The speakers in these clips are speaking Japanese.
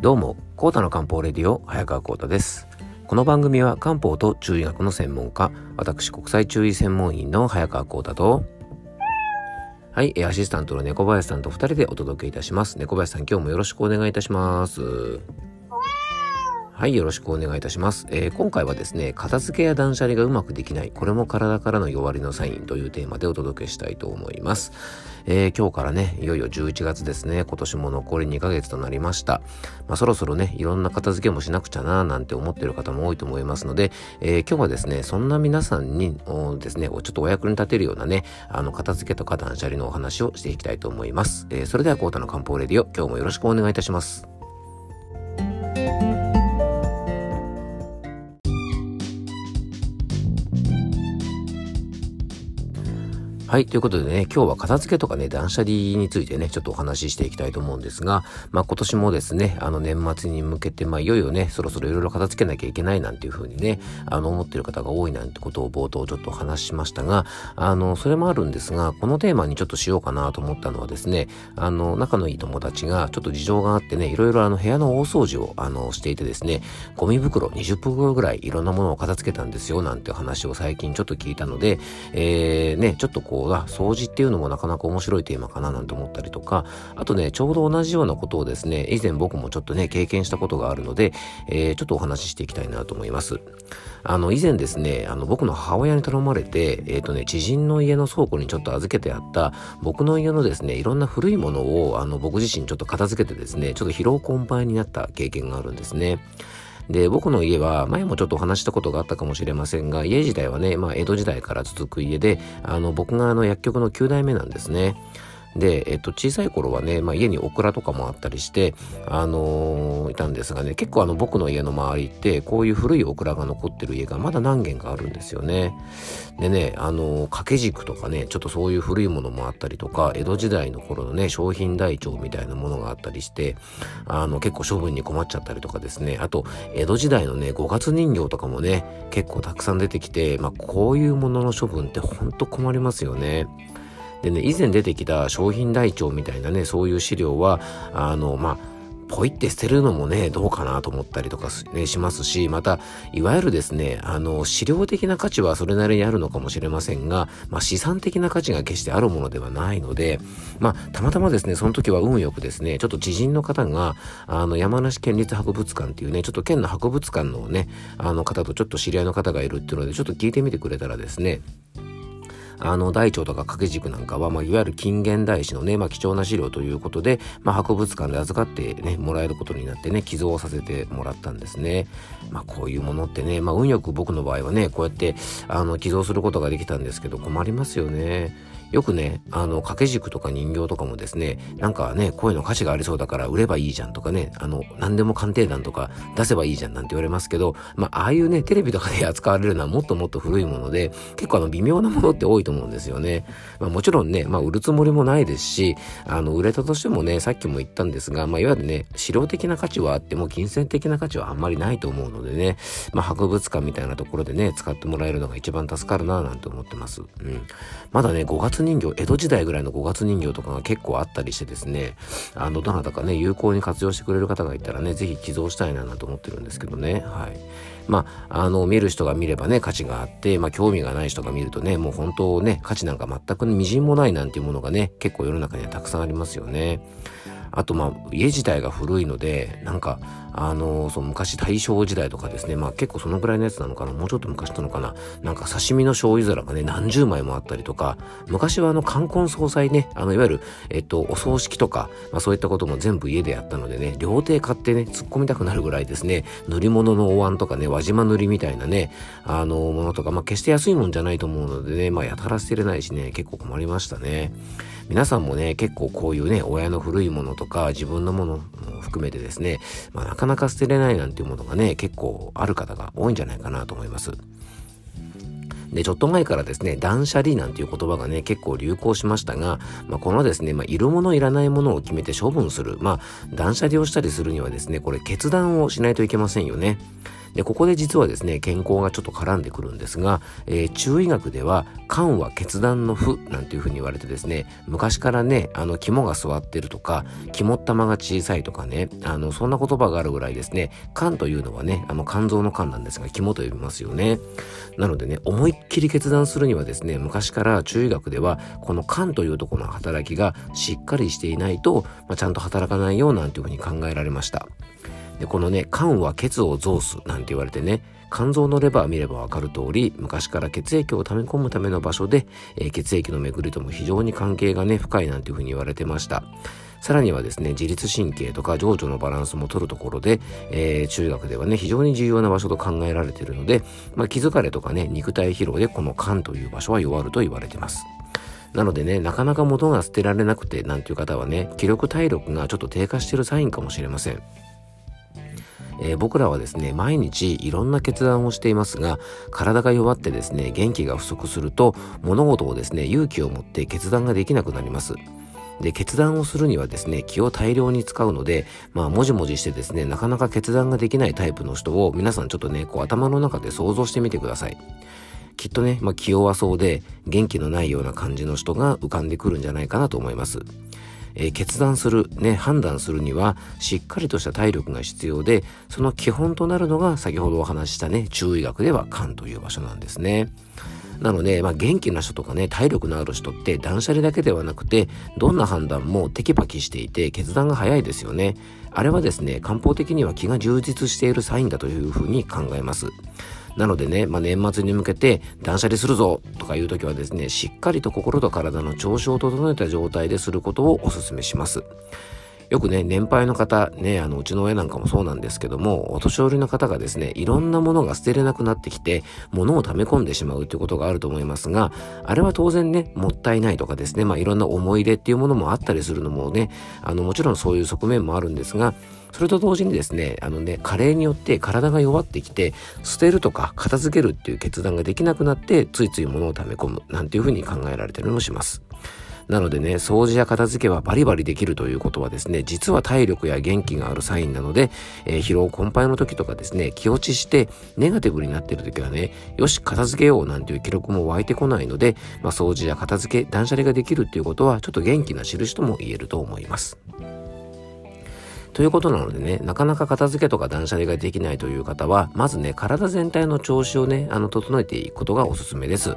どうも、コータの漢方レディオ、早川コータです。この番組は漢方と中医学の専門家、私国際中医専門員の早川コータと、はい、アシスタントの猫林さんと二人でお届けいたします。猫林さん、今日もよろしくお願いいたします。はい、よろしくお願いいたします。えー、今回はですね、片付けや断捨離がうまくできない、これも体からの弱りのサインというテーマでお届けしたいと思います。えー、今日からね、いよいよ11月ですね、今年も残り2ヶ月となりました。まあ、そろそろね、いろんな片付けもしなくちゃなー、なんて思ってる方も多いと思いますので、えー、今日はですね、そんな皆さんにですね、ちょっとお役に立てるようなね、あの、片付けとか断捨離のお話をしていきたいと思います。え、それでは、コータの漢方レディオ、今日もよろしくお願いいたします。はい。ということでね、今日は片付けとかね、断捨離についてね、ちょっとお話ししていきたいと思うんですが、まあ今年もですね、あの年末に向けて、まあいよいよね、そろそろいろいろ片付けなきゃいけないなんていうふうにね、あの思ってる方が多いなんてことを冒頭ちょっと話しましたが、あの、それもあるんですが、このテーマにちょっとしようかなと思ったのはですね、あの、仲のいい友達がちょっと事情があってね、いろいろあの部屋の大掃除をあのしていてですね、ゴミ袋20袋ぐらいいろんなものを片付けたんですよなんて話を最近ちょっと聞いたので、えー、ね、ちょっとこう、掃除っていうのもなかなか面白いテーマかななんて思ったりとか、あとね、ちょうど同じようなことをですね、以前僕もちょっとね、経験したことがあるので、えー、ちょっとお話ししていきたいなと思います。あの、以前ですね、あの、僕の母親に頼まれて、えっ、ー、とね、知人の家の倉庫にちょっと預けてあった、僕の家のですね、いろんな古いものを、あの、僕自身ちょっと片付けてですね、ちょっと疲労困憊になった経験があるんですね。で、僕の家は、前もちょっとお話したことがあったかもしれませんが、家自体はね、まあ、江戸時代から続く家で、あの、僕があの、薬局の9代目なんですね。で、えっと、小さい頃はね、まあ、家にオクラとかもあったりして、あのー、いたんですがね、結構あの、僕の家の周りって、こういう古いオクラが残ってる家がまだ何軒かあるんですよね。でね、あのー、掛け軸とかね、ちょっとそういう古いものもあったりとか、江戸時代の頃のね、商品台帳みたいなものがあったりして、あの、結構処分に困っちゃったりとかですね、あと、江戸時代のね、五月人形とかもね、結構たくさん出てきて、まあ、こういうものの処分ってほんと困りますよね。でね、以前出てきた商品台帳みたいなね、そういう資料は、あの、まあ、ポイって捨てるのもね、どうかなと思ったりとか、ね、しますし、また、いわゆるですね、あの、資料的な価値はそれなりにあるのかもしれませんが、まあ、資産的な価値が決してあるものではないので、まあ、たまたまですね、その時は運よくですね、ちょっと知人の方が、あの、山梨県立博物館っていうね、ちょっと県の博物館のね、あの方とちょっと知り合いの方がいるっていうので、ちょっと聞いてみてくれたらですね、あの、大腸とか掛け軸なんかは、まあ、いわゆる近現代史のね、まあ、貴重な資料ということで、まあ、博物館で預かってね、もらえることになってね、寄贈させてもらったんですね。まあ、こういうものってね、まあ、運よく僕の場合はね、こうやって、あの、寄贈することができたんですけど、困りますよね。よくね、あの、掛け軸とか人形とかもですね、なんかね、こういうの価値がありそうだから売ればいいじゃんとかね、あの、何でも鑑定団とか出せばいいじゃんなんて言われますけど、まあ、ああいうね、テレビとかで扱われるのはもっともっと古いもので、結構あの、微妙なものって多いと思うんですよね。まあ、もちろんね、まあ、売るつもりもないですし、あの、売れたとしてもね、さっきも言ったんですが、まあ、いわゆるね、資料的な価値はあっても、金銭的な価値はあんまりないと思うのでね、まあ、博物館みたいなところでね、使ってもらえるのが一番助かるなぁなんて思ってます。うん。まだね、5月人形、江戸時代ぐらいの五月人形とかが結構あったりしてですね、あの、どなたかね、有効に活用してくれる方がいたらね、ぜひ寄贈したいなと思ってるんですけどね、はい。まあ、あの、見る人が見ればね、価値があって、まあ、興味がない人が見るとね、もう本当ね、価値なんか全くみじんもないなんていうものがね、結構世の中にはたくさんありますよね。あとまあ家自体が古いのでなんかあのその昔大正時代とかですねまあ結構そのぐらいのやつなのかなもうちょっと昔なのかななんか刺身の醤油皿がね何十枚もあったりとか昔はあの冠婚葬祭ねあのいわゆるえっとお葬式とか、まあ、そういったことも全部家でやったのでね料亭買ってね突っ込みたくなるぐらいですね塗り物のお椀とかね輪島塗りみたいなねあのものとかまあ決して安いもんじゃないと思うのでねまあやたら捨てれないしね結構困りましたね。皆さんもね、結構こういうね、親の古いものとか自分のものも含めてですね、まあ、なかなか捨てれないなんていうものがね、結構ある方が多いんじゃないかなと思います。で、ちょっと前からですね、断捨離なんていう言葉がね、結構流行しましたが、まあ、このですね、まあ、いるものいらないものを決めて処分する。まあ、断捨離をしたりするにはですね、これ決断をしないといけませんよね。で、ここで実はですね、健康がちょっと絡んでくるんですが、えー、中医学では、肝は決断の負なんていうふうに言われてですね、昔からね、あの、肝が座ってるとか、肝っ玉が小さいとかね、あの、そんな言葉があるぐらいですね、肝というのはね、あの、肝臓の肝なんですが、肝と呼びますよね。なのでね、思いっきり決断するにはですね、昔から中医学では、この肝というとこの働きがしっかりしていないと、まあ、ちゃんと働かないよなんていうふうに考えられました。で、このね、肝は血を増すなんて言われてね、肝臓のレバー見ればわかる通り、昔から血液を溜め込むための場所で、えー、血液の巡りとも非常に関係がね、深いなんていうふうに言われてました。さらにはですね、自律神経とか情緒のバランスも取るところで、えー、中学ではね、非常に重要な場所と考えられているので、まあ、気疲れとかね、肉体疲労でこの肝という場所は弱ると言われてます。なのでね、なかなか元が捨てられなくてなんていう方はね、気力体力がちょっと低下してるサインかもしれません。えー、僕らはですね、毎日いろんな決断をしていますが、体が弱ってですね、元気が不足すると、物事をですね、勇気を持って決断ができなくなります。で、決断をするにはですね、気を大量に使うので、まあ、もじもじしてですね、なかなか決断ができないタイプの人を皆さんちょっとね、こう頭の中で想像してみてください。きっとね、まあ、気弱そうで元気のないような感じの人が浮かんでくるんじゃないかなと思います。えー、決断する、ね、判断するにはしっかりとした体力が必要で、その基本となるのが先ほどお話したね、中医学では肝という場所なんですね。なので、まあ、元気な人とかね、体力のある人って断捨離だけではなくて、どんな判断もテキパキしていて、決断が早いですよね。あれはですね、漢方的には気が充実しているサインだというふうに考えます。なのでね、まあ、年末に向けて断捨離するぞとかいう時はですね、しっかりと心と体の調子を整えた状態ですることをお勧めします。よくね、年配の方、ね、あの、うちの親なんかもそうなんですけども、お年寄りの方がですね、いろんなものが捨てれなくなってきて、物を溜め込んでしまうということがあると思いますが、あれは当然ね、もったいないとかですね、まあ、いろんな思い入れっていうものもあったりするのもね、あの、もちろんそういう側面もあるんですが、それと同時にですね、あのね、加齢によって体が弱ってきて、捨てるとか片付けるっていう決断ができなくなって、ついつい物を溜め込む、なんていうふうに考えられてるのもします。なのでね、掃除や片付けはバリバリできるということはですね、実は体力や元気があるサインなので、えー、疲労困憊の時とかですね、気落ちしてネガティブになっている時はね、よし、片付けようなんていう記録も湧いてこないので、まあ、掃除や片付け、断捨離ができるっていうことは、ちょっと元気な印とも言えると思います。ということなのでね、なかなか片付けとか断捨離ができないという方は、まずね、体全体の調子をね、あの、整えていくことがおすすめです。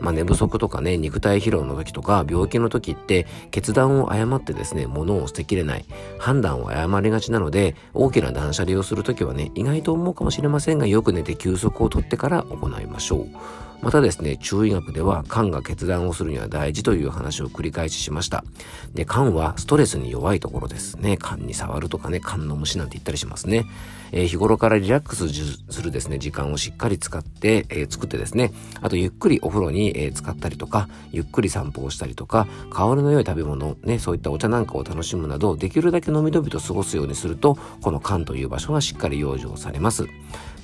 まあ、寝不足とかね、肉体疲労の時とか、病気の時って、決断を誤ってですね、物を捨てきれない、判断を誤りがちなので、大きな断捨離をする時はね、意外と思うかもしれませんが、よく寝て休息をとってから行いましょう。またですね、中医学では肝が決断をするには大事という話を繰り返ししました。で、肝はストレスに弱いところですね。肝に触るとかね、肝の虫なんて言ったりしますね。えー、日頃からリラックスするですね、時間をしっかり使って、えー、作ってですね、あとゆっくりお風呂に、えー、使ったりとか、ゆっくり散歩をしたりとか、香りの良い食べ物、ね、そういったお茶なんかを楽しむなど、できるだけのびのびと過ごすようにすると、この肝という場所がしっかり養生されます。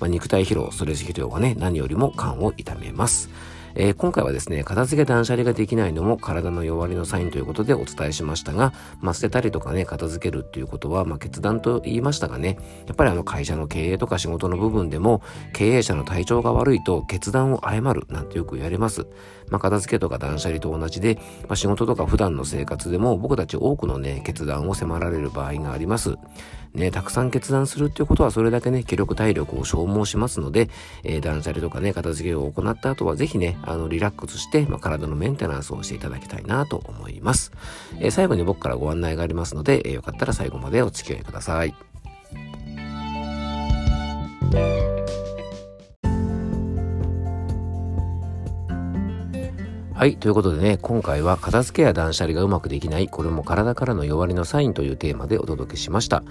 まあ、肉体疲労、ストレス疲労がね、何よりも肝を痛めます。えー、今回はですね、片付け断捨離ができないのも体の弱りのサインということでお伝えしましたが、まあ、捨てたりとかね、片付けるっていうことは、まあ、決断と言いましたがね、やっぱりあの会社の経営とか仕事の部分でも、経営者の体調が悪いと決断を誤るなんてよく言われます。まあ、片付けとか断捨離と同じで、まあ、仕事とか普段の生活でも僕たち多くのね、決断を迫られる場合があります。ね、たくさん決断するっていうことはそれだけね、気力体力を消耗しますので、えー、断捨離とかね、片付けを行った後はぜひね、あの、リラックスして、まあ、体のメンテナンスをしていただきたいなと思います。えー、最後に僕からご案内がありますので、えー、よかったら最後までお付き合いください。はい。ということでね、今回は片付けや断捨離がうまくできない、これも体からの弱りのサインというテーマでお届けしました。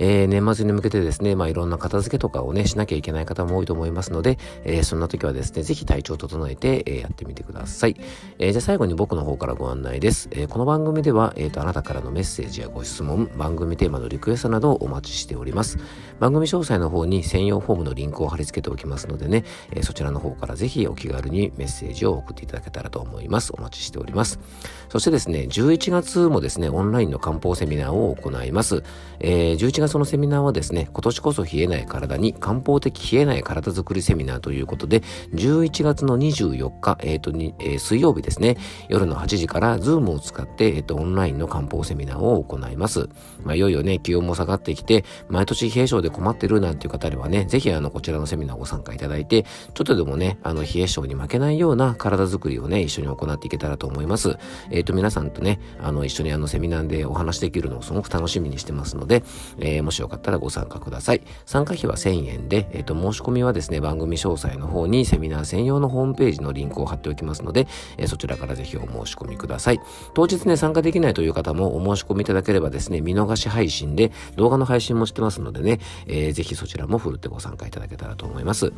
えー、年末に向けてですね、まあいろんな片付けとかをね、しなきゃいけない方も多いと思いますので、えー、そんな時はですね、ぜひ体調を整えて、えー、やってみてください。え、じゃあ最後に僕の方からご案内です。え、この番組では、えっ、と、あなたからのメッセージやご質問、番組テーマのリクエストなどをお待ちしております。番組詳細の方に専用フォームのリンクを貼り付けておきますのでね、え、そちらの方からぜひお気軽にメッセージを送っていただけたらと思います。お待ちしております。そしてですね、11月もですね、オンラインの漢方セミナーを行います。え、11月そのセミナーはですね、今年こそ冷えない体に漢方的冷えない体づくりセミナーということで、11月の24日、えっ、ー、とに、えー、水曜日ですね、夜の8時から Zoom を使って、えっ、ー、と、オンラインの漢方セミナーを行います。まあ、いよいよね、気温も下がってきて、毎年冷え性で困ってるなんていう方ではね、ぜひあの、こちらのセミナーご参加いただいて、ちょっとでもね、あの、冷え性に負けないような体づくりをね、一緒に行っていけたらと思います。えっ、ー、と、皆さんとね、あの、一緒にあの、セミナーでお話できるのをすごく楽しみにしてますので、えー、もしよかったらご参加ください。参加費は1000円で、えっ、ー、と、申し込みはですね、番組詳細の方にセミナー専用のホームページのリンクを貼っておきますので、えー、そちらからぜひお申し込みください。当日ね、参加できないという方もお申し込みいただければですね、見逃し配信で動画の配信もしてますのでね、えー、ぜひそちらもふるってご参加いただけたらと思います。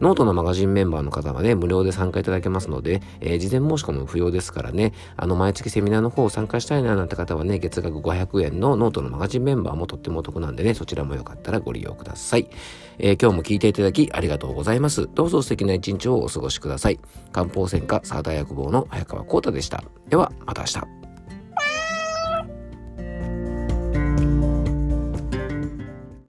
ノートのマガジンメンバーの方はね、無料で参加いただけますので、えー、事前申し込みも不要ですからね、あの、毎月セミナーの方を参加したいななんて方はね、月額500円のノートのマガジンメンバーもとってもお得なんでね、そちらもよかったらご利用ください。えー、今日も聞いていただきありがとうございます。どうぞ素敵な一日をお過ごしください。漢方専科サーダー薬房の早川幸太でした。では、また明日。